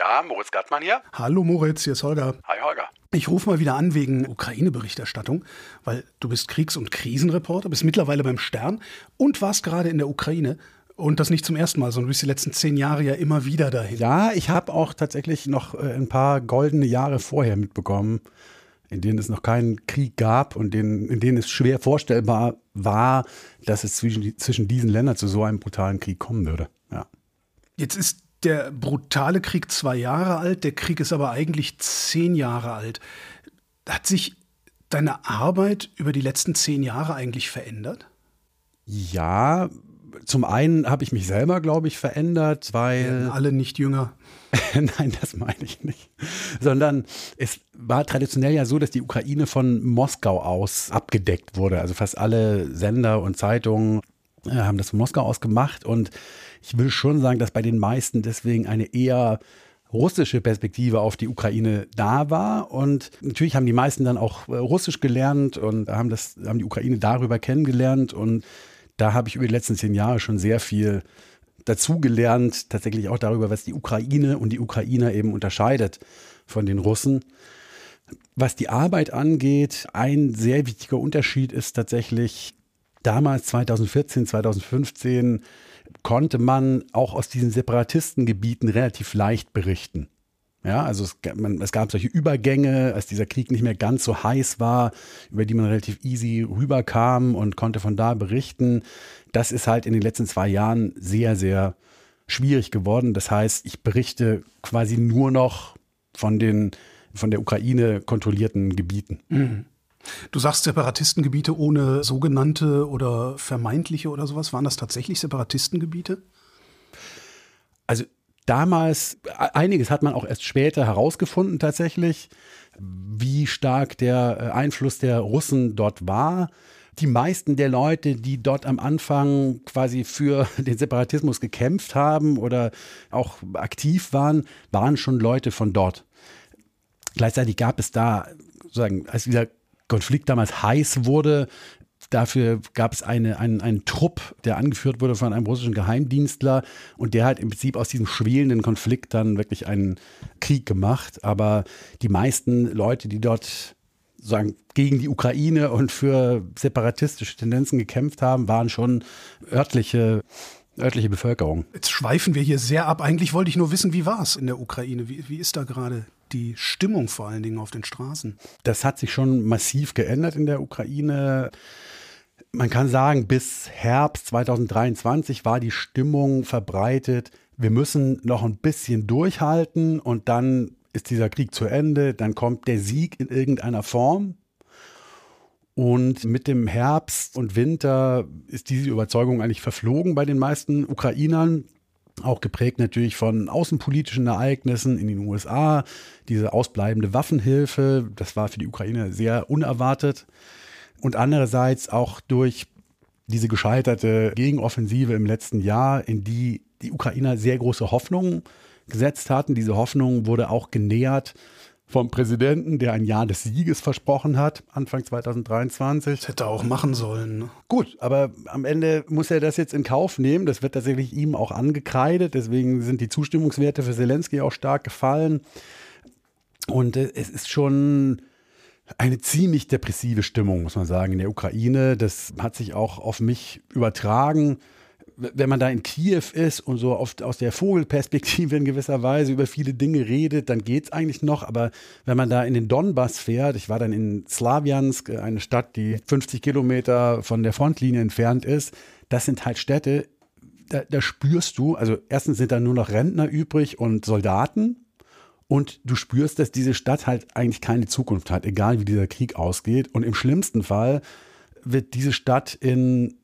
Ja, Moritz Gattmann hier. Hallo Moritz, hier ist Holger. Hi Holger. Ich rufe mal wieder an wegen Ukraine-Berichterstattung, weil du bist Kriegs- und Krisenreporter, bist mittlerweile beim Stern und warst gerade in der Ukraine. Und das nicht zum ersten Mal, sondern du bist die letzten zehn Jahre ja immer wieder dahin. Ja, ich habe auch tatsächlich noch äh, ein paar goldene Jahre vorher mitbekommen, in denen es noch keinen Krieg gab und in, in denen es schwer vorstellbar war, dass es zwischen, zwischen diesen Ländern zu so einem brutalen Krieg kommen würde. Ja. Jetzt ist der brutale Krieg zwei Jahre alt, der Krieg ist aber eigentlich zehn Jahre alt. Hat sich deine Arbeit über die letzten zehn Jahre eigentlich verändert? Ja, zum einen habe ich mich selber, glaube ich, verändert, weil. Werden alle nicht jünger. Nein, das meine ich nicht. Sondern es war traditionell ja so, dass die Ukraine von Moskau aus abgedeckt wurde. Also fast alle Sender und Zeitungen haben das von Moskau aus gemacht. Und ich will schon sagen, dass bei den meisten deswegen eine eher russische Perspektive auf die Ukraine da war. Und natürlich haben die meisten dann auch äh, Russisch gelernt und haben, das, haben die Ukraine darüber kennengelernt. Und da habe ich über die letzten zehn Jahre schon sehr viel dazugelernt, tatsächlich auch darüber, was die Ukraine und die Ukrainer eben unterscheidet von den Russen. Was die Arbeit angeht, ein sehr wichtiger Unterschied ist tatsächlich, damals 2014, 2015 konnte man auch aus diesen Separatistengebieten relativ leicht berichten. Ja, also es, man, es, gab solche Übergänge, als dieser Krieg nicht mehr ganz so heiß war, über die man relativ easy rüberkam und konnte von da berichten. Das ist halt in den letzten zwei Jahren sehr, sehr schwierig geworden. Das heißt, ich berichte quasi nur noch von den von der Ukraine kontrollierten Gebieten. Mhm. Du sagst Separatistengebiete ohne sogenannte oder vermeintliche oder sowas. Waren das tatsächlich Separatistengebiete? Also damals, einiges hat man auch erst später herausgefunden tatsächlich, wie stark der äh, Einfluss der Russen dort war. Die meisten der Leute, die dort am Anfang quasi für den Separatismus gekämpft haben oder auch aktiv waren, waren schon Leute von dort. Gleichzeitig gab es da, sozusagen, als dieser Konflikt damals heiß wurde, Dafür gab es eine, einen, einen Trupp, der angeführt wurde von einem russischen Geheimdienstler und der hat im Prinzip aus diesem schwelenden Konflikt dann wirklich einen Krieg gemacht. Aber die meisten Leute, die dort sagen, gegen die Ukraine und für separatistische Tendenzen gekämpft haben, waren schon örtliche örtliche Bevölkerung. Jetzt schweifen wir hier sehr ab. Eigentlich wollte ich nur wissen, wie war es in der Ukraine? Wie, wie ist da gerade die Stimmung vor allen Dingen auf den Straßen? Das hat sich schon massiv geändert in der Ukraine. Man kann sagen, bis Herbst 2023 war die Stimmung verbreitet. Wir müssen noch ein bisschen durchhalten und dann ist dieser Krieg zu Ende, dann kommt der Sieg in irgendeiner Form. Und mit dem Herbst und Winter ist diese Überzeugung eigentlich verflogen bei den meisten Ukrainern. Auch geprägt natürlich von außenpolitischen Ereignissen in den USA. Diese ausbleibende Waffenhilfe, das war für die Ukraine sehr unerwartet. Und andererseits auch durch diese gescheiterte Gegenoffensive im letzten Jahr, in die die Ukrainer sehr große Hoffnungen gesetzt hatten. Diese Hoffnung wurde auch genährt vom Präsidenten, der ein Jahr des Sieges versprochen hat, Anfang 2023. Das hätte er auch machen sollen. Ne? Gut, aber am Ende muss er das jetzt in Kauf nehmen. Das wird tatsächlich ihm auch angekreidet. Deswegen sind die Zustimmungswerte für Zelensky auch stark gefallen. Und äh, es ist schon eine ziemlich depressive Stimmung, muss man sagen, in der Ukraine. Das hat sich auch auf mich übertragen wenn man da in Kiew ist und so oft aus der Vogelperspektive in gewisser Weise über viele Dinge redet, dann geht es eigentlich noch. Aber wenn man da in den Donbass fährt, ich war dann in Slawiansk, eine Stadt, die 50 Kilometer von der Frontlinie entfernt ist, das sind halt Städte, da, da spürst du, also erstens sind da nur noch Rentner übrig und Soldaten. Und du spürst, dass diese Stadt halt eigentlich keine Zukunft hat, egal wie dieser Krieg ausgeht. Und im schlimmsten Fall wird diese Stadt in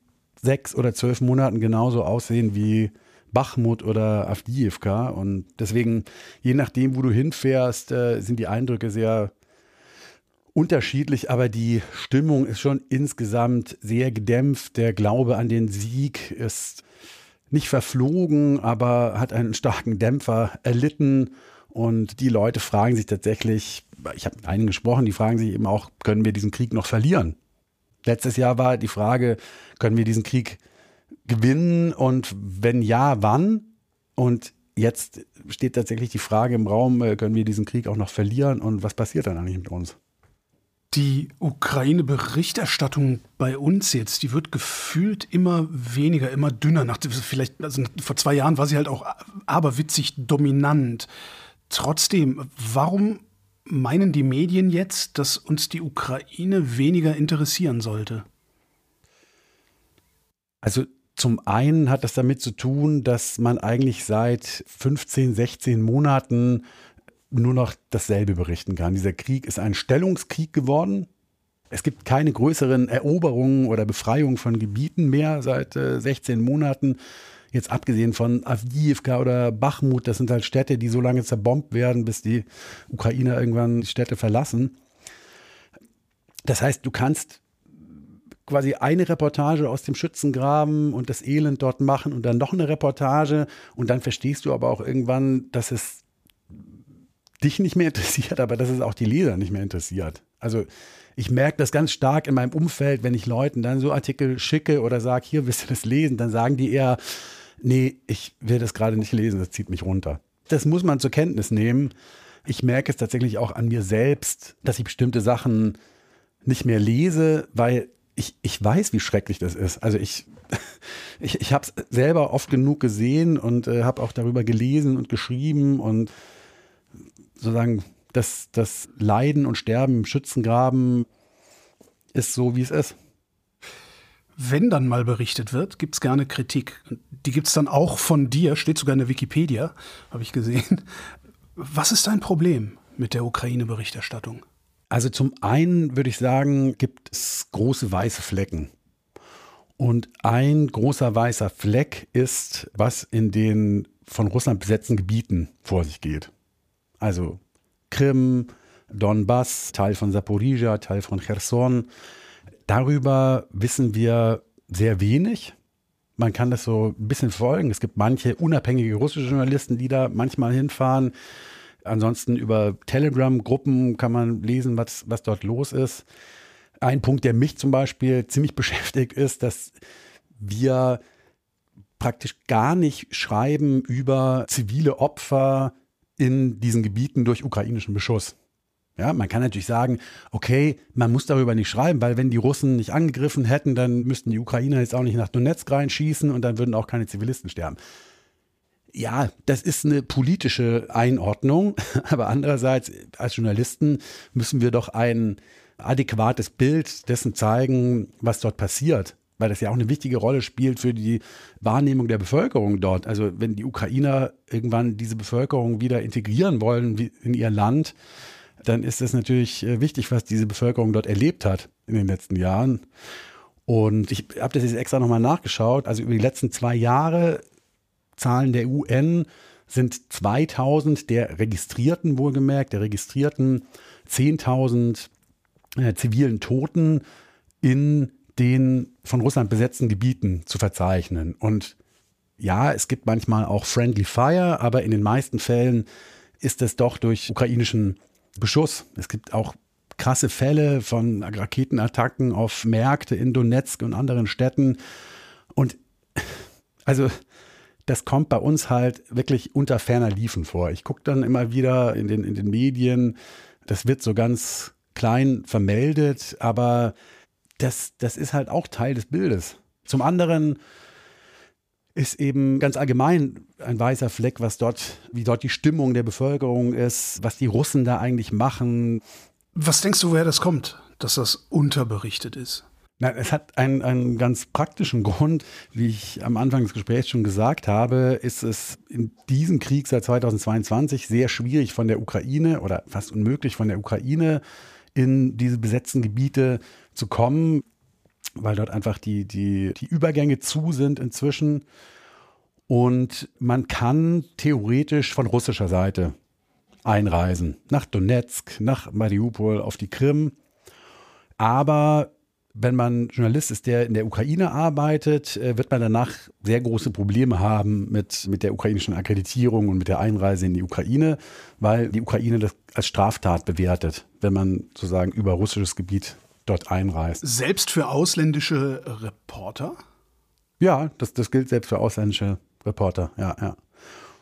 sechs oder zwölf Monaten genauso aussehen wie Bachmut oder Avdiivka. Und deswegen, je nachdem, wo du hinfährst, äh, sind die Eindrücke sehr unterschiedlich, aber die Stimmung ist schon insgesamt sehr gedämpft. Der Glaube an den Sieg ist nicht verflogen, aber hat einen starken Dämpfer erlitten. Und die Leute fragen sich tatsächlich, ich habe mit einigen gesprochen, die fragen sich eben auch, können wir diesen Krieg noch verlieren? Letztes Jahr war die Frage, können wir diesen Krieg gewinnen und wenn ja, wann? Und jetzt steht tatsächlich die Frage im Raum, äh, können wir diesen Krieg auch noch verlieren und was passiert dann eigentlich mit uns? Die Ukraine-Berichterstattung bei uns jetzt, die wird gefühlt immer weniger, immer dünner. Nach, vielleicht, also vor zwei Jahren war sie halt auch aberwitzig dominant. Trotzdem, warum meinen die Medien jetzt, dass uns die Ukraine weniger interessieren sollte? Also zum einen hat das damit zu tun, dass man eigentlich seit 15, 16 Monaten nur noch dasselbe berichten kann. Dieser Krieg ist ein Stellungskrieg geworden. Es gibt keine größeren Eroberungen oder Befreiungen von Gebieten mehr seit äh, 16 Monaten. Jetzt abgesehen von Avdiivka oder Bachmut, das sind halt Städte, die so lange zerbombt werden, bis die Ukrainer irgendwann die Städte verlassen. Das heißt, du kannst quasi eine Reportage aus dem Schützengraben und das Elend dort machen und dann noch eine Reportage und dann verstehst du aber auch irgendwann, dass es dich nicht mehr interessiert, aber dass es auch die Leser nicht mehr interessiert. Also ich merke das ganz stark in meinem Umfeld, wenn ich Leuten dann so Artikel schicke oder sage, hier willst du das lesen, dann sagen die eher, nee, ich will das gerade nicht lesen, das zieht mich runter. Das muss man zur Kenntnis nehmen. Ich merke es tatsächlich auch an mir selbst, dass ich bestimmte Sachen nicht mehr lese, weil ich, ich weiß, wie schrecklich das ist. Also ich, ich, ich habe es selber oft genug gesehen und äh, habe auch darüber gelesen und geschrieben und sozusagen das, das Leiden und Sterben im Schützengraben ist so, wie es ist. Wenn dann mal berichtet wird, gibt es gerne Kritik. Die gibt es dann auch von dir, steht sogar in der Wikipedia, habe ich gesehen. Was ist dein Problem mit der Ukraine-Berichterstattung? Also zum einen würde ich sagen, gibt es große weiße Flecken. Und ein großer weißer Fleck ist, was in den von Russland besetzten Gebieten vor sich geht. Also Krim, Donbass, Teil von Saporizhia, Teil von Cherson. Darüber wissen wir sehr wenig. Man kann das so ein bisschen folgen. Es gibt manche unabhängige russische Journalisten, die da manchmal hinfahren. Ansonsten über Telegram-Gruppen kann man lesen, was, was dort los ist. Ein Punkt, der mich zum Beispiel ziemlich beschäftigt, ist, dass wir praktisch gar nicht schreiben über zivile Opfer in diesen Gebieten durch ukrainischen Beschuss. Ja, man kann natürlich sagen, okay, man muss darüber nicht schreiben, weil wenn die Russen nicht angegriffen hätten, dann müssten die Ukrainer jetzt auch nicht nach Donetsk reinschießen und dann würden auch keine Zivilisten sterben ja, das ist eine politische Einordnung, aber andererseits als Journalisten müssen wir doch ein adäquates Bild dessen zeigen, was dort passiert, weil das ja auch eine wichtige Rolle spielt für die Wahrnehmung der Bevölkerung dort. Also wenn die Ukrainer irgendwann diese Bevölkerung wieder integrieren wollen in ihr Land, dann ist es natürlich äh, wichtig, was diese Bevölkerung dort erlebt hat in den letzten Jahren. Und ich habe das jetzt extra nochmal nachgeschaut. Also über die letzten zwei Jahre Zahlen der UN sind 2000 der registrierten, wohlgemerkt, der registrierten 10.000 äh, zivilen Toten in den von Russland besetzten Gebieten zu verzeichnen. Und ja, es gibt manchmal auch Friendly Fire, aber in den meisten Fällen ist es doch durch ukrainischen Beschuss. Es gibt auch krasse Fälle von Raketenattacken auf Märkte in Donetsk und anderen Städten. Und also das kommt bei uns halt wirklich unter ferner Liefen vor. Ich gucke dann immer wieder in den, in den Medien, das wird so ganz klein vermeldet, aber das, das ist halt auch Teil des Bildes. Zum anderen ist eben ganz allgemein ein weißer Fleck, was dort, wie dort die Stimmung der Bevölkerung ist, was die Russen da eigentlich machen. Was denkst du, woher das kommt, dass das unterberichtet ist? Na, es hat einen, einen ganz praktischen Grund. Wie ich am Anfang des Gesprächs schon gesagt habe, ist es in diesem Krieg seit 2022 sehr schwierig von der Ukraine oder fast unmöglich von der Ukraine in diese besetzten Gebiete zu kommen, weil dort einfach die, die, die Übergänge zu sind inzwischen. Und man kann theoretisch von russischer Seite einreisen, nach Donetsk, nach Mariupol, auf die Krim. Aber wenn man Journalist ist, der in der Ukraine arbeitet, äh, wird man danach sehr große Probleme haben mit, mit der ukrainischen Akkreditierung und mit der Einreise in die Ukraine, weil die Ukraine das als Straftat bewertet, wenn man sozusagen über russisches Gebiet dort einreist. Selbst für ausländische Reporter? Ja, das, das gilt selbst für ausländische Reporter, ja, ja.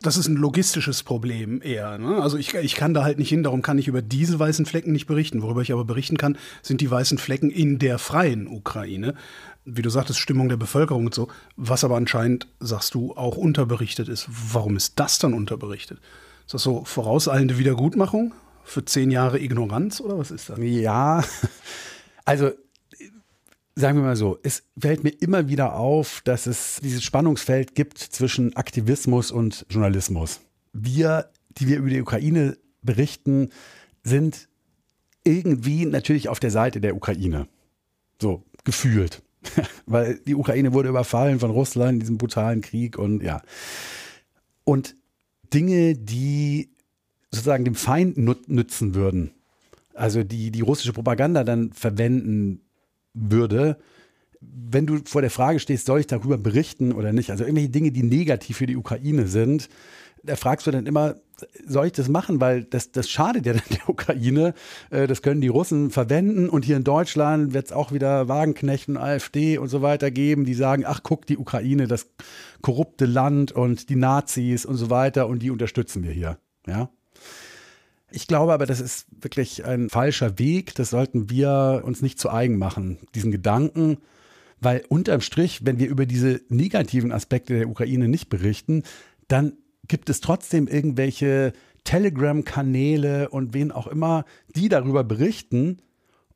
Das ist ein logistisches Problem eher. Ne? Also ich, ich kann da halt nicht hin, darum kann ich über diese weißen Flecken nicht berichten. Worüber ich aber berichten kann, sind die weißen Flecken in der freien Ukraine. Wie du sagtest, Stimmung der Bevölkerung und so, was aber anscheinend, sagst du, auch unterberichtet ist. Warum ist das dann unterberichtet? Ist das so vorauseilende Wiedergutmachung für zehn Jahre Ignoranz oder was ist das? Ja, also sagen wir mal so, es fällt mir immer wieder auf, dass es dieses Spannungsfeld gibt zwischen Aktivismus und Journalismus. Wir, die wir über die Ukraine berichten, sind irgendwie natürlich auf der Seite der Ukraine. So, gefühlt. Weil die Ukraine wurde überfallen von Russland in diesem brutalen Krieg und ja. Und Dinge, die sozusagen dem Feind nützen würden, also die die russische Propaganda dann verwenden würde, wenn du vor der Frage stehst, soll ich darüber berichten oder nicht, also irgendwelche Dinge, die negativ für die Ukraine sind, da fragst du dann immer, soll ich das machen? Weil das, das schadet ja dann der Ukraine. Äh, das können die Russen verwenden. Und hier in Deutschland wird es auch wieder Wagenknecht und AfD und so weiter geben, die sagen, ach guck, die Ukraine, das korrupte Land und die Nazis und so weiter und die unterstützen wir hier. Ja. Ich glaube aber, das ist wirklich ein falscher Weg. Das sollten wir uns nicht zu eigen machen, diesen Gedanken. Weil unterm Strich, wenn wir über diese negativen Aspekte der Ukraine nicht berichten, dann gibt es trotzdem irgendwelche Telegram-Kanäle und wen auch immer, die darüber berichten.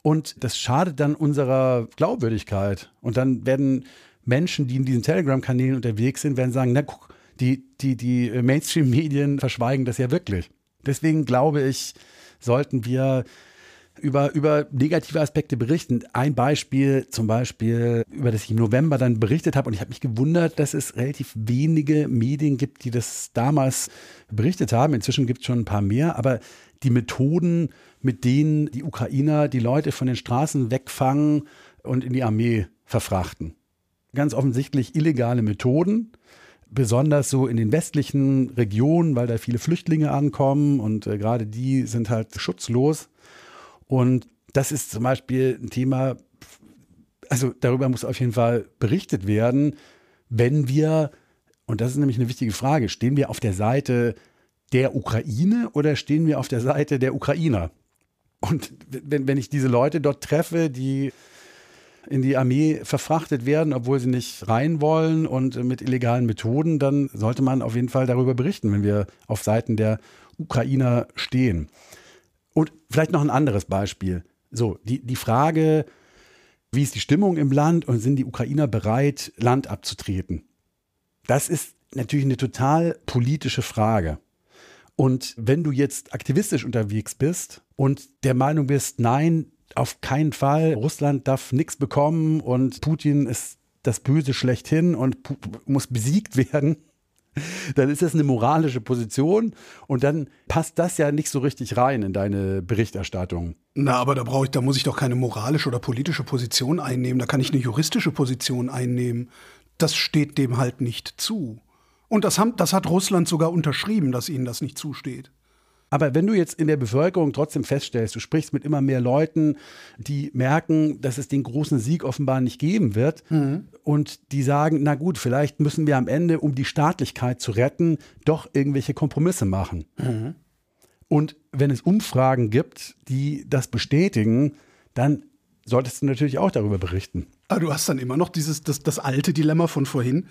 Und das schadet dann unserer Glaubwürdigkeit. Und dann werden Menschen, die in diesen Telegram-Kanälen unterwegs sind, werden sagen, na guck, die, die, die Mainstream-Medien verschweigen das ja wirklich. Deswegen glaube ich, sollten wir über, über negative Aspekte berichten. Ein Beispiel zum Beispiel, über das ich im November dann berichtet habe und ich habe mich gewundert, dass es relativ wenige Medien gibt, die das damals berichtet haben. Inzwischen gibt es schon ein paar mehr, aber die Methoden, mit denen die Ukrainer die Leute von den Straßen wegfangen und in die Armee verfrachten. Ganz offensichtlich illegale Methoden, besonders so in den westlichen Regionen, weil da viele Flüchtlinge ankommen und äh, gerade die sind halt schutzlos. Und das ist zum Beispiel ein Thema, also darüber muss auf jeden Fall berichtet werden, wenn wir, und das ist nämlich eine wichtige Frage, stehen wir auf der Seite der Ukraine oder stehen wir auf der Seite der Ukrainer? Und wenn, wenn ich diese Leute dort treffe, die in die Armee verfrachtet werden, obwohl sie nicht rein wollen und mit illegalen Methoden, dann sollte man auf jeden Fall darüber berichten, wenn wir auf Seiten der Ukrainer stehen. Und vielleicht noch ein anderes Beispiel. So, die, die Frage, wie ist die Stimmung im Land und sind die Ukrainer bereit, Land abzutreten? Das ist natürlich eine total politische Frage. Und wenn du jetzt aktivistisch unterwegs bist und der Meinung bist, nein, auf keinen Fall. Russland darf nichts bekommen und Putin ist das Böse schlechthin und muss besiegt werden. Dann ist das eine moralische Position und dann passt das ja nicht so richtig rein in deine Berichterstattung. Na, aber da brauche ich, da muss ich doch keine moralische oder politische Position einnehmen. Da kann ich eine juristische Position einnehmen. Das steht dem halt nicht zu. Und das, haben, das hat Russland sogar unterschrieben, dass ihnen das nicht zusteht. Aber wenn du jetzt in der Bevölkerung trotzdem feststellst, du sprichst mit immer mehr Leuten, die merken, dass es den großen Sieg offenbar nicht geben wird mhm. und die sagen, na gut, vielleicht müssen wir am Ende, um die Staatlichkeit zu retten, doch irgendwelche Kompromisse machen. Mhm. Und wenn es Umfragen gibt, die das bestätigen, dann solltest du natürlich auch darüber berichten. Aber du hast dann immer noch dieses, das, das alte Dilemma von vorhin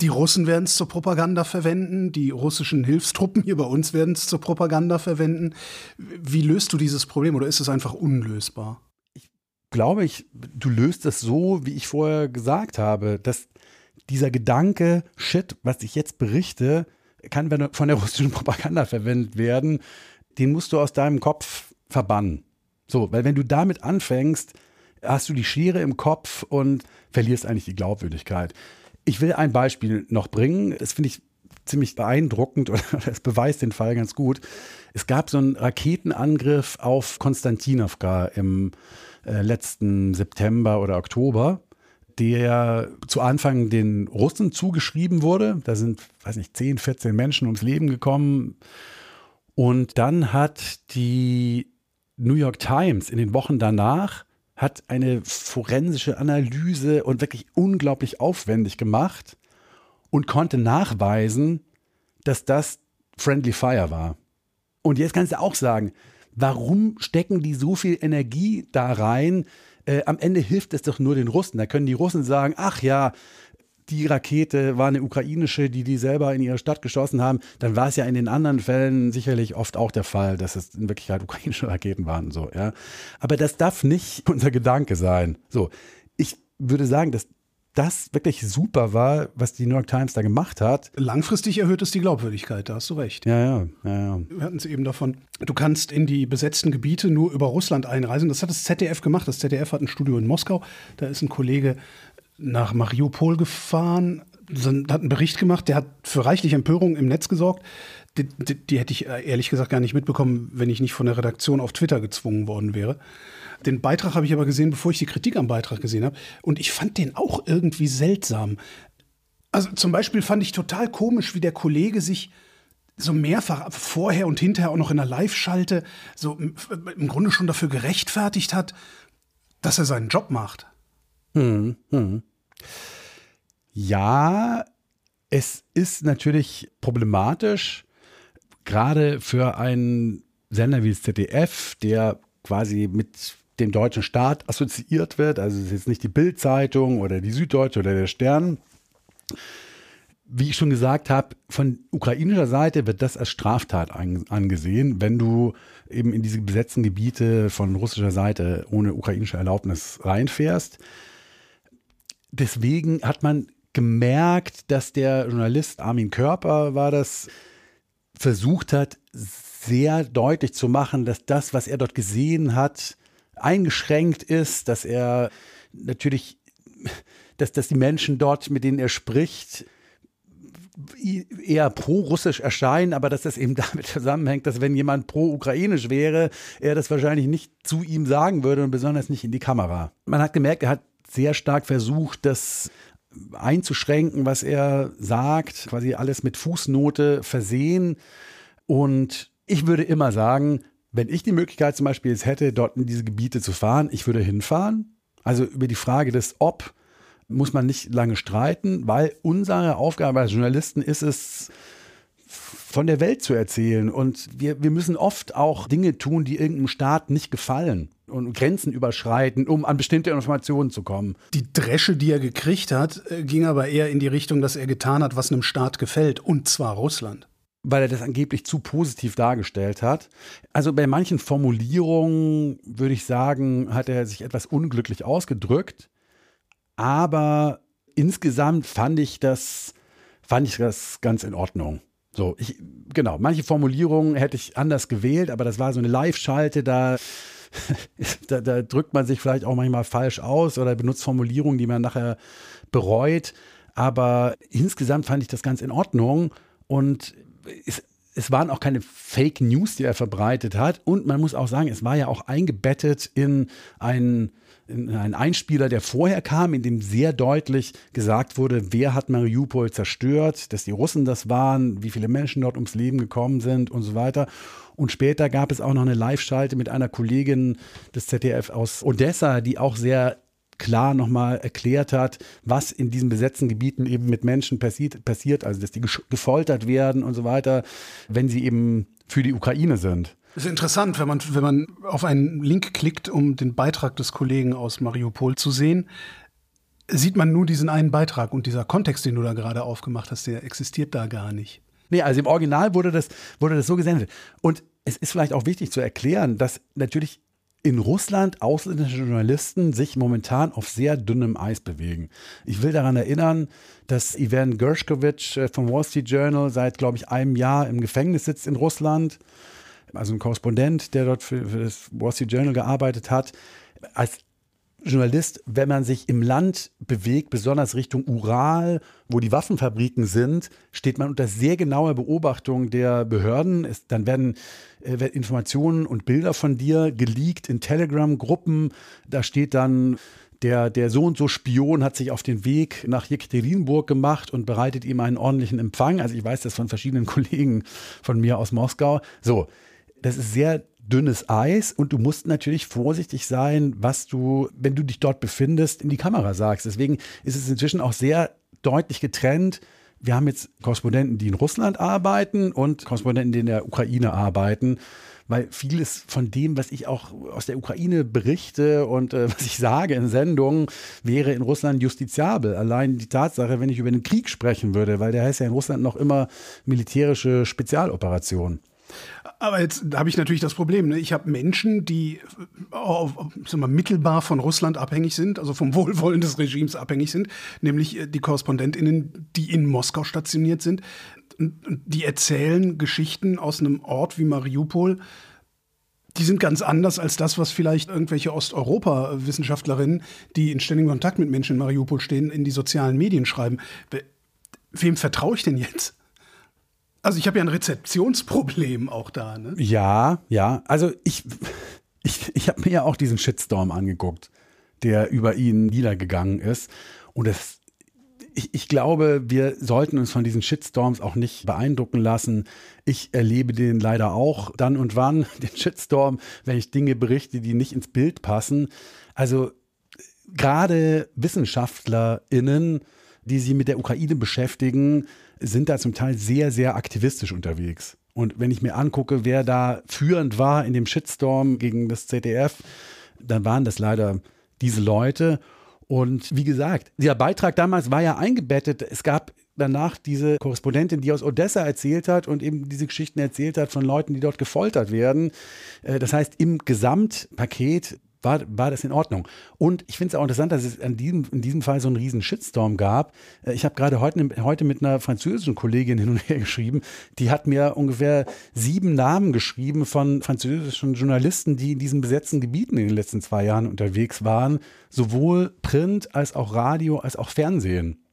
die Russen werden es zur Propaganda verwenden, die russischen Hilfstruppen hier bei uns werden es zur Propaganda verwenden. Wie löst du dieses Problem oder ist es einfach unlösbar? Ich glaube, ich, du löst es so, wie ich vorher gesagt habe, dass dieser Gedanke, shit, was ich jetzt berichte, kann von der russischen Propaganda verwendet werden, den musst du aus deinem Kopf verbannen. So, weil wenn du damit anfängst, hast du die Schere im Kopf und verlierst eigentlich die Glaubwürdigkeit. Ich will ein Beispiel noch bringen. Das finde ich ziemlich beeindruckend oder es beweist den Fall ganz gut. Es gab so einen Raketenangriff auf Konstantinowka im äh, letzten September oder Oktober, der zu Anfang den Russen zugeschrieben wurde. Da sind, weiß nicht, 10, 14 Menschen ums Leben gekommen. Und dann hat die New York Times in den Wochen danach hat eine forensische Analyse und wirklich unglaublich aufwendig gemacht und konnte nachweisen, dass das Friendly Fire war. Und jetzt kannst du auch sagen, warum stecken die so viel Energie da rein? Äh, am Ende hilft es doch nur den Russen. Da können die Russen sagen, ach ja, die Rakete war eine ukrainische, die die selber in ihre Stadt geschossen haben, dann war es ja in den anderen Fällen sicherlich oft auch der Fall, dass es in Wirklichkeit ukrainische Raketen waren. So, ja. Aber das darf nicht unser Gedanke sein. So, ich würde sagen, dass das wirklich super war, was die New York Times da gemacht hat. Langfristig erhöht es die Glaubwürdigkeit, da hast du recht. Ja, ja, ja, ja. Wir hatten es eben davon, du kannst in die besetzten Gebiete nur über Russland einreisen. Das hat das ZDF gemacht. Das ZDF hat ein Studio in Moskau. Da ist ein Kollege nach Mariupol gefahren, hat einen Bericht gemacht, der hat für reichlich Empörung im Netz gesorgt. Die, die, die, hätte ich äh, ehrlich gesagt gar nicht mitbekommen, wenn ich nicht von der Redaktion auf Twitter gezwungen worden wäre. Den Beitrag habe ich aber gesehen, bevor ich die Kritik am Beitrag gesehen habe. Und ich fand den auch irgendwie seltsam. Also zum Beispiel fand ich total komisch, wie der Kollege sich so mehrfach vorher und hinterher auch noch in der Live-Schalte so im Grunde schon dafür gerechtfertigt hat, dass er seinen Job macht. Hm, hm. Ja, es ist natürlich problematisch, gerade für einen Sender wie das ZDF, der quasi mit dem deutschen Staat assoziiert wird. Also es ist jetzt nicht die Bild-Zeitung oder die Süddeutsche oder der Stern. Wie ich schon gesagt habe, von ukrainischer Seite wird das als Straftat angesehen, wenn du eben in diese besetzten Gebiete von russischer Seite ohne ukrainische Erlaubnis reinfährst. Deswegen hat man gemerkt, dass der Journalist Armin Körper war das, versucht hat, sehr deutlich zu machen, dass das, was er dort gesehen hat, eingeschränkt ist, dass er natürlich, dass, dass die Menschen dort, mit denen er spricht, eher pro-russisch erscheinen, aber dass das eben damit zusammenhängt, dass wenn jemand pro-ukrainisch wäre, er das wahrscheinlich nicht zu ihm sagen würde und besonders nicht in die Kamera. Man hat gemerkt, er hat sehr stark versucht, das einzuschränken, was er sagt, quasi alles mit Fußnote versehen. Und ich würde immer sagen, wenn ich die Möglichkeit zum Beispiel jetzt hätte, dort in diese Gebiete zu fahren, ich würde hinfahren. Also über die Frage des Ob muss man nicht lange streiten, weil unsere Aufgabe als Journalisten ist es, von der Welt zu erzählen. Und wir, wir müssen oft auch Dinge tun, die irgendeinem Staat nicht gefallen und Grenzen überschreiten, um an bestimmte Informationen zu kommen. Die Dresche, die er gekriegt hat, äh, ging aber eher in die Richtung, dass er getan hat, was einem Staat gefällt, und zwar Russland weil er das angeblich zu positiv dargestellt hat. Also bei manchen Formulierungen würde ich sagen, hat er sich etwas unglücklich ausgedrückt, aber insgesamt fand ich das fand ich das ganz in Ordnung. So, ich genau, manche Formulierungen hätte ich anders gewählt, aber das war so eine Live-Schalte, da da, da, drückt man sich vielleicht auch manchmal falsch aus oder benutzt Formulierungen, die man nachher bereut. Aber insgesamt fand ich das ganz in Ordnung. Und es, es waren auch keine Fake News, die er verbreitet hat. Und man muss auch sagen, es war ja auch eingebettet in einen, in einen Einspieler, der vorher kam, in dem sehr deutlich gesagt wurde, wer hat Mariupol zerstört, dass die Russen das waren, wie viele Menschen dort ums Leben gekommen sind und so weiter. Und später gab es auch noch eine Live-Schalte mit einer Kollegin des ZDF aus Odessa, die auch sehr klar nochmal erklärt hat, was in diesen besetzten Gebieten eben mit Menschen passiert, passiert, also dass die gefoltert werden und so weiter, wenn sie eben für die Ukraine sind. Das ist interessant, wenn man, wenn man auf einen Link klickt, um den Beitrag des Kollegen aus Mariupol zu sehen, sieht man nur diesen einen Beitrag und dieser Kontext, den du da gerade aufgemacht hast, der existiert da gar nicht. Nee, also im Original wurde das, wurde das so gesendet. Und es ist vielleicht auch wichtig zu erklären, dass natürlich in Russland ausländische Journalisten sich momentan auf sehr dünnem Eis bewegen. Ich will daran erinnern, dass Ivan Gershkovich äh, vom Wall Street Journal seit, glaube ich, einem Jahr im Gefängnis sitzt in Russland. Also ein Korrespondent, der dort für, für das Wall Street Journal gearbeitet hat. Als Journalist, wenn man sich im Land bewegt, besonders Richtung Ural, wo die Waffenfabriken sind, steht man unter sehr genauer Beobachtung der Behörden. Es, dann werden äh, Informationen und Bilder von dir geleakt in Telegram-Gruppen. Da steht dann, der, der so und so Spion hat sich auf den Weg nach Jekaterinburg gemacht und bereitet ihm einen ordentlichen Empfang. Also ich weiß das von verschiedenen Kollegen von mir aus Moskau. So, das ist sehr dünnes Eis und du musst natürlich vorsichtig sein, was du, wenn du dich dort befindest, in die Kamera sagst. Deswegen ist es inzwischen auch sehr deutlich getrennt, wir haben jetzt Korrespondenten, die in Russland arbeiten und Korrespondenten, die in der Ukraine arbeiten weil vieles von dem, was ich auch aus der Ukraine berichte und äh, was ich sage in Sendungen, wäre in Russland justiziabel. Allein die Tatsache, wenn ich über den Krieg sprechen würde, weil der heißt ja in Russland noch immer militärische Spezialoperation. Aber jetzt habe ich natürlich das Problem. Ne? Ich habe Menschen, die äh, sag mal, mittelbar von Russland abhängig sind, also vom Wohlwollen des Regimes abhängig sind, nämlich äh, die KorrespondentInnen, die in Moskau stationiert sind. Die erzählen Geschichten aus einem Ort wie Mariupol, die sind ganz anders als das, was vielleicht irgendwelche Osteuropa-Wissenschaftlerinnen, die in ständigem Kontakt mit Menschen in Mariupol stehen, in die sozialen Medien schreiben. Wem vertraue ich denn jetzt? Also ich habe ja ein Rezeptionsproblem auch da. Ne? Ja, ja. Also ich, ich, ich habe mir ja auch diesen Shitstorm angeguckt, der über ihn niedergegangen ist. Und es, ich, ich glaube, wir sollten uns von diesen Shitstorms auch nicht beeindrucken lassen. Ich erlebe den leider auch dann und wann, den Shitstorm, wenn ich Dinge berichte, die nicht ins Bild passen. Also gerade WissenschaftlerInnen, die sich mit der Ukraine beschäftigen, sind da zum Teil sehr, sehr aktivistisch unterwegs. Und wenn ich mir angucke, wer da führend war in dem Shitstorm gegen das ZDF, dann waren das leider diese Leute. Und wie gesagt, dieser Beitrag damals war ja eingebettet. Es gab danach diese Korrespondentin, die aus Odessa erzählt hat und eben diese Geschichten erzählt hat von Leuten, die dort gefoltert werden. Äh, das heißt, im Gesamtpaket war, war das in Ordnung. Und ich finde es auch interessant, dass es an diesem, in diesem Fall so einen riesen Shitstorm gab. Äh, ich habe gerade heute, heute mit einer französischen Kollegin hin und her geschrieben, die hat mir ungefähr sieben Namen geschrieben von französischen Journalisten, die in diesen besetzten Gebieten in den letzten zwei Jahren unterwegs waren, sowohl Print als auch Radio als auch Fernsehen.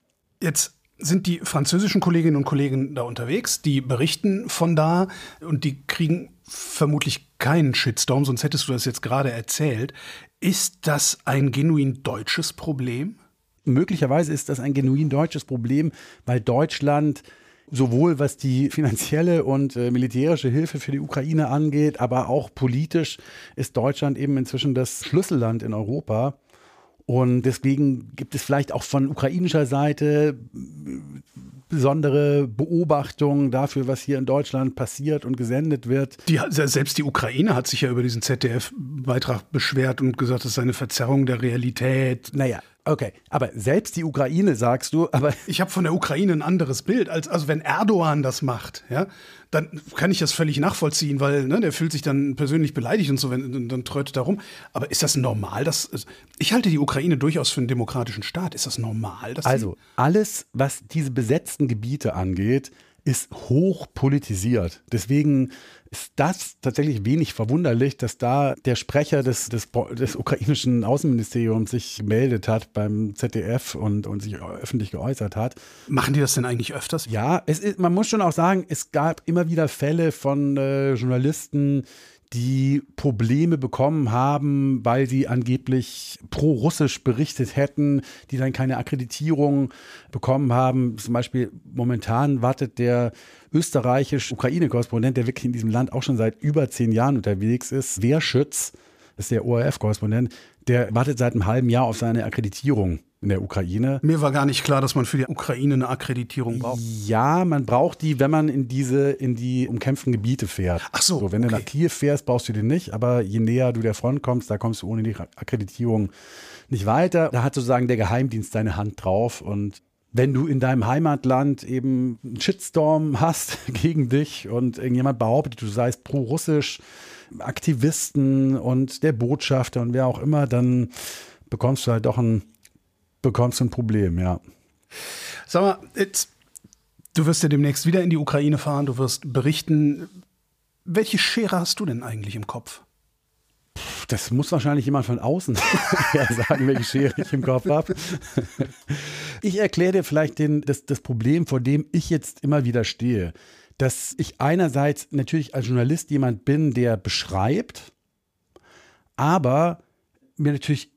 Jetzt sind die französischen Kolleginnen und Kollegen da unterwegs, die berichten von da und die kriegen vermutlich keinen Shitstorm, sonst hättest du das jetzt gerade erzählt. Ist das ein genuin deutsches Problem? Möglicherweise ist das ein genuin deutsches Problem, weil Deutschland sowohl was die finanzielle und äh, militärische Hilfe für die Ukraine angeht, aber auch politisch ist Deutschland eben inzwischen das Schlüsselland in Europa. Und deswegen gibt es vielleicht auch von ukrainischer Seite besondere Beobachtungen dafür, was hier in Deutschland passiert und gesendet wird. Die, selbst die Ukraine hat sich ja über diesen ZDF-Beitrag beschwert und gesagt, das sei eine Verzerrung der Realität. Naja, Okay, aber selbst die Ukraine sagst du, aber. Ich habe von der Ukraine ein anderes Bild. Als, also wenn Erdogan das macht, ja, dann kann ich das völlig nachvollziehen, weil ne, der fühlt sich dann persönlich beleidigt und so, wenn dann trötet er rum. Aber ist das normal? Dass, also, ich halte die Ukraine durchaus für einen demokratischen Staat. Ist das normal? also, alles, was diese besetzten Gebiete angeht, ist hoch politisiert. Deswegen ist das tatsächlich wenig verwunderlich, dass da der Sprecher des, des, des ukrainischen Außenministeriums sich gemeldet hat beim ZDF und, und sich öffentlich geäußert hat. Machen die das denn eigentlich öfters? Ja, es ist, man muss schon auch sagen, es gab immer wieder Fälle von äh, Journalisten, die Probleme bekommen haben, weil sie angeblich pro-russisch berichtet hätten, die dann keine Akkreditierung bekommen haben. Zum Beispiel momentan wartet der österreichisch-Ukraine-Korrespondent, der wirklich in diesem Land auch schon seit über zehn Jahren unterwegs ist, Wehrschütz, das ist der ORF-Korrespondent, der wartet seit einem halben Jahr auf seine Akkreditierung in der Ukraine. Mir war gar nicht klar, dass man für die Ukraine eine Akkreditierung braucht. Ja, man braucht die, wenn man in diese, in die umkämpften Gebiete fährt. Ach so. so wenn okay. du nach Kiew fährst, brauchst du die nicht, aber je näher du der Front kommst, da kommst du ohne die Akkreditierung nicht weiter. Da hat sozusagen der Geheimdienst deine Hand drauf und wenn du in deinem Heimatland eben einen Shitstorm hast gegen dich und irgendjemand behauptet, du seist pro-russisch, Aktivisten und der Botschafter und wer auch immer, dann bekommst du halt doch ein bekommst du ein Problem, ja. Sag mal, jetzt, du wirst ja demnächst wieder in die Ukraine fahren, du wirst berichten. Welche Schere hast du denn eigentlich im Kopf? Das muss wahrscheinlich jemand von außen sagen, welche Schere ich im Kopf habe. Ich erkläre dir vielleicht den, das, das Problem, vor dem ich jetzt immer wieder stehe. Dass ich einerseits natürlich als Journalist jemand bin, der beschreibt, aber mir natürlich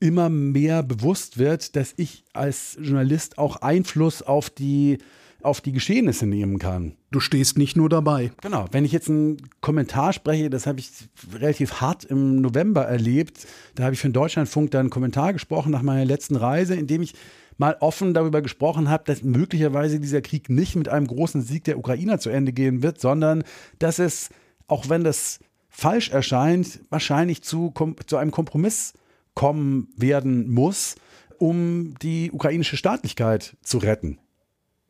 immer mehr bewusst wird, dass ich als Journalist auch Einfluss auf die, auf die Geschehnisse nehmen kann. Du stehst nicht nur dabei. Genau. Wenn ich jetzt einen Kommentar spreche, das habe ich relativ hart im November erlebt. Da habe ich für den Deutschlandfunk dann einen Kommentar gesprochen nach meiner letzten Reise, in dem ich mal offen darüber gesprochen habe, dass möglicherweise dieser Krieg nicht mit einem großen Sieg der Ukrainer zu Ende gehen wird, sondern dass es, auch wenn das falsch erscheint, wahrscheinlich zu, zu einem Kompromiss kommen werden muss, um die ukrainische Staatlichkeit zu retten.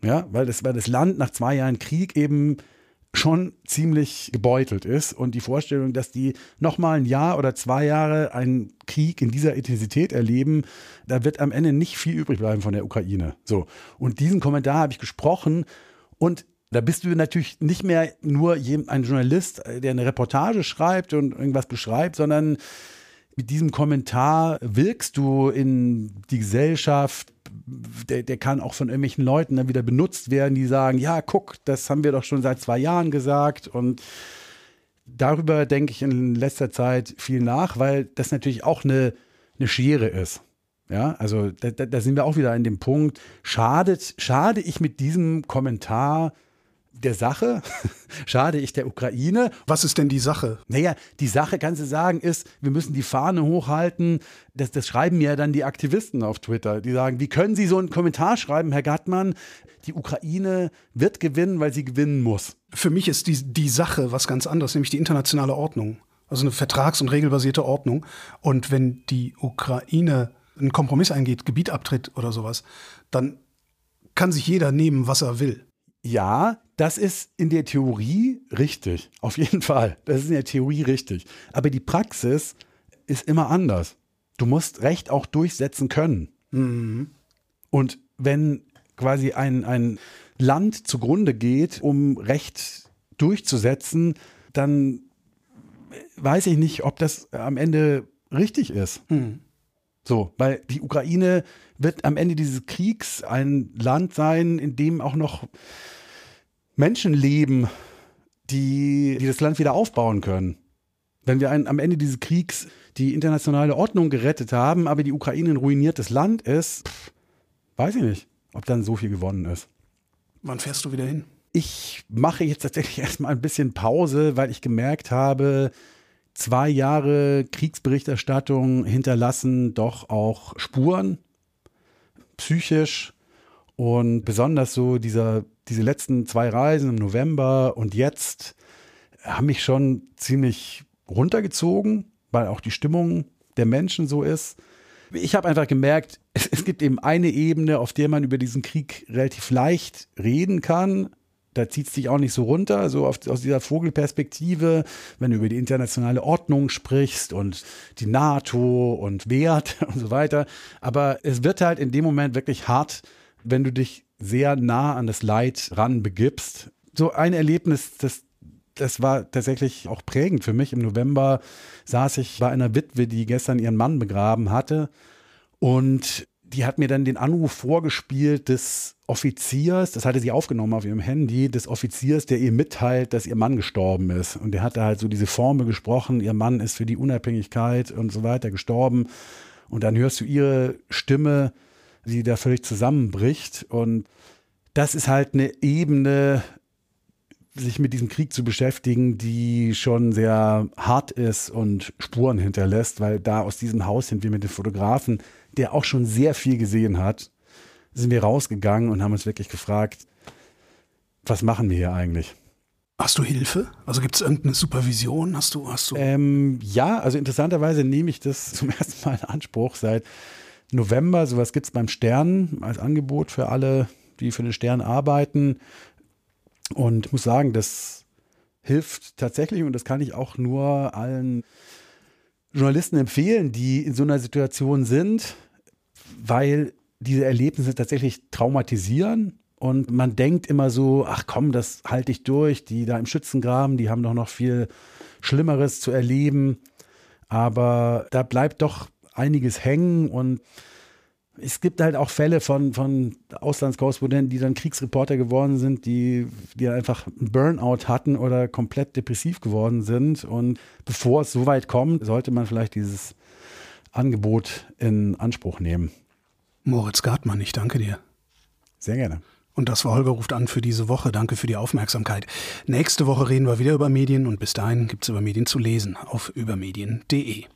Ja, weil das, weil das Land nach zwei Jahren Krieg eben schon ziemlich gebeutelt ist und die Vorstellung, dass die nochmal ein Jahr oder zwei Jahre einen Krieg in dieser Intensität erleben, da wird am Ende nicht viel übrig bleiben von der Ukraine. So. Und diesen Kommentar habe ich gesprochen und da bist du natürlich nicht mehr nur ein Journalist, der eine Reportage schreibt und irgendwas beschreibt, sondern mit diesem Kommentar wirkst du in die Gesellschaft, der, der kann auch von irgendwelchen Leuten dann wieder benutzt werden, die sagen, ja, guck, das haben wir doch schon seit zwei Jahren gesagt und darüber denke ich in letzter Zeit viel nach, weil das natürlich auch eine, eine Schere ist. Ja, also da, da sind wir auch wieder an dem Punkt, schadet, schade ich mit diesem Kommentar der Sache, schade ich der Ukraine. Was ist denn die Sache? Naja, die Sache, kannst du sagen, ist, wir müssen die Fahne hochhalten. Das, das schreiben ja dann die Aktivisten auf Twitter. Die sagen, wie können Sie so einen Kommentar schreiben, Herr Gattmann? Die Ukraine wird gewinnen, weil sie gewinnen muss. Für mich ist die, die Sache was ganz anderes, nämlich die internationale Ordnung. Also eine vertrags- und regelbasierte Ordnung. Und wenn die Ukraine einen Kompromiss eingeht, Gebiet abtritt oder sowas, dann kann sich jeder nehmen, was er will. Ja, das ist in der Theorie richtig. Auf jeden Fall. Das ist in der Theorie richtig. Aber die Praxis ist immer anders. Du musst Recht auch durchsetzen können. Mhm. Und wenn quasi ein, ein Land zugrunde geht, um Recht durchzusetzen, dann weiß ich nicht, ob das am Ende richtig ist. Mhm. So, weil die Ukraine wird am Ende dieses Kriegs ein Land sein, in dem auch noch Menschen leben, die, die das Land wieder aufbauen können. Wenn wir ein, am Ende dieses Kriegs die internationale Ordnung gerettet haben, aber die Ukraine ein ruiniertes Land ist, pff, weiß ich nicht, ob dann so viel gewonnen ist. Wann fährst du wieder hin? Ich mache jetzt tatsächlich erstmal ein bisschen Pause, weil ich gemerkt habe, zwei Jahre Kriegsberichterstattung hinterlassen doch auch Spuren, psychisch und besonders so dieser, diese letzten zwei Reisen im November und jetzt haben mich schon ziemlich runtergezogen, weil auch die Stimmung der Menschen so ist. Ich habe einfach gemerkt, es, gibt eben eine Ebene, auf der man über diesen Krieg relativ leicht reden kann da zieht es dich auch nicht so runter, so auf, aus dieser Vogelperspektive, wenn du über die internationale Ordnung sprichst und die NATO und Wert und so weiter. Aber es wird halt in dem Moment wirklich hart, wenn du dich sehr nah an das Leid ran begibst. So ein Erlebnis, das das war tatsächlich auch prägend für mich. Im November saß ich bei einer Witwe, die gestern ihren Mann begraben hatte. Und die hat mir dann den Anruf vorgespielt des Offiziers, das hatte sie aufgenommen auf ihrem Handy, des Offiziers, der ihr mitteilt, dass ihr Mann gestorben ist. Und der hatte halt so diese Formel gesprochen, ihr Mann ist für die Unabhängigkeit und so weiter gestorben. Und dann hörst du ihre Stimme, die da völlig zusammenbricht. Und das ist halt eine Ebene, sich mit diesem Krieg zu beschäftigen, die schon sehr hart ist und Spuren hinterlässt, weil da aus diesem Haus sind wir mit den Fotografen der auch schon sehr viel gesehen hat, sind wir rausgegangen und haben uns wirklich gefragt, was machen wir hier eigentlich? Hast du Hilfe? Also gibt es irgendeine Supervision? Hast du, hast du? Ähm, ja, also interessanterweise nehme ich das zum ersten Mal in Anspruch seit November. Sowas gibt es beim Stern als Angebot für alle, die für den Stern arbeiten. Und ich muss sagen, das hilft tatsächlich und das kann ich auch nur allen Journalisten empfehlen, die in so einer Situation sind, weil diese Erlebnisse tatsächlich traumatisieren und man denkt immer so, ach komm, das halte ich durch, die da im Schützengraben, die haben doch noch viel Schlimmeres zu erleben, aber da bleibt doch einiges hängen und es gibt halt auch Fälle von, von Auslandskorrespondenten, die dann Kriegsreporter geworden sind, die, die einfach einen Burnout hatten oder komplett depressiv geworden sind. Und bevor es so weit kommt, sollte man vielleicht dieses Angebot in Anspruch nehmen. Moritz Gartmann, ich danke dir. Sehr gerne. Und das war Holger ruft an für diese Woche. Danke für die Aufmerksamkeit. Nächste Woche reden wir wieder über Medien und bis dahin gibt es über Medien zu lesen auf übermedien.de.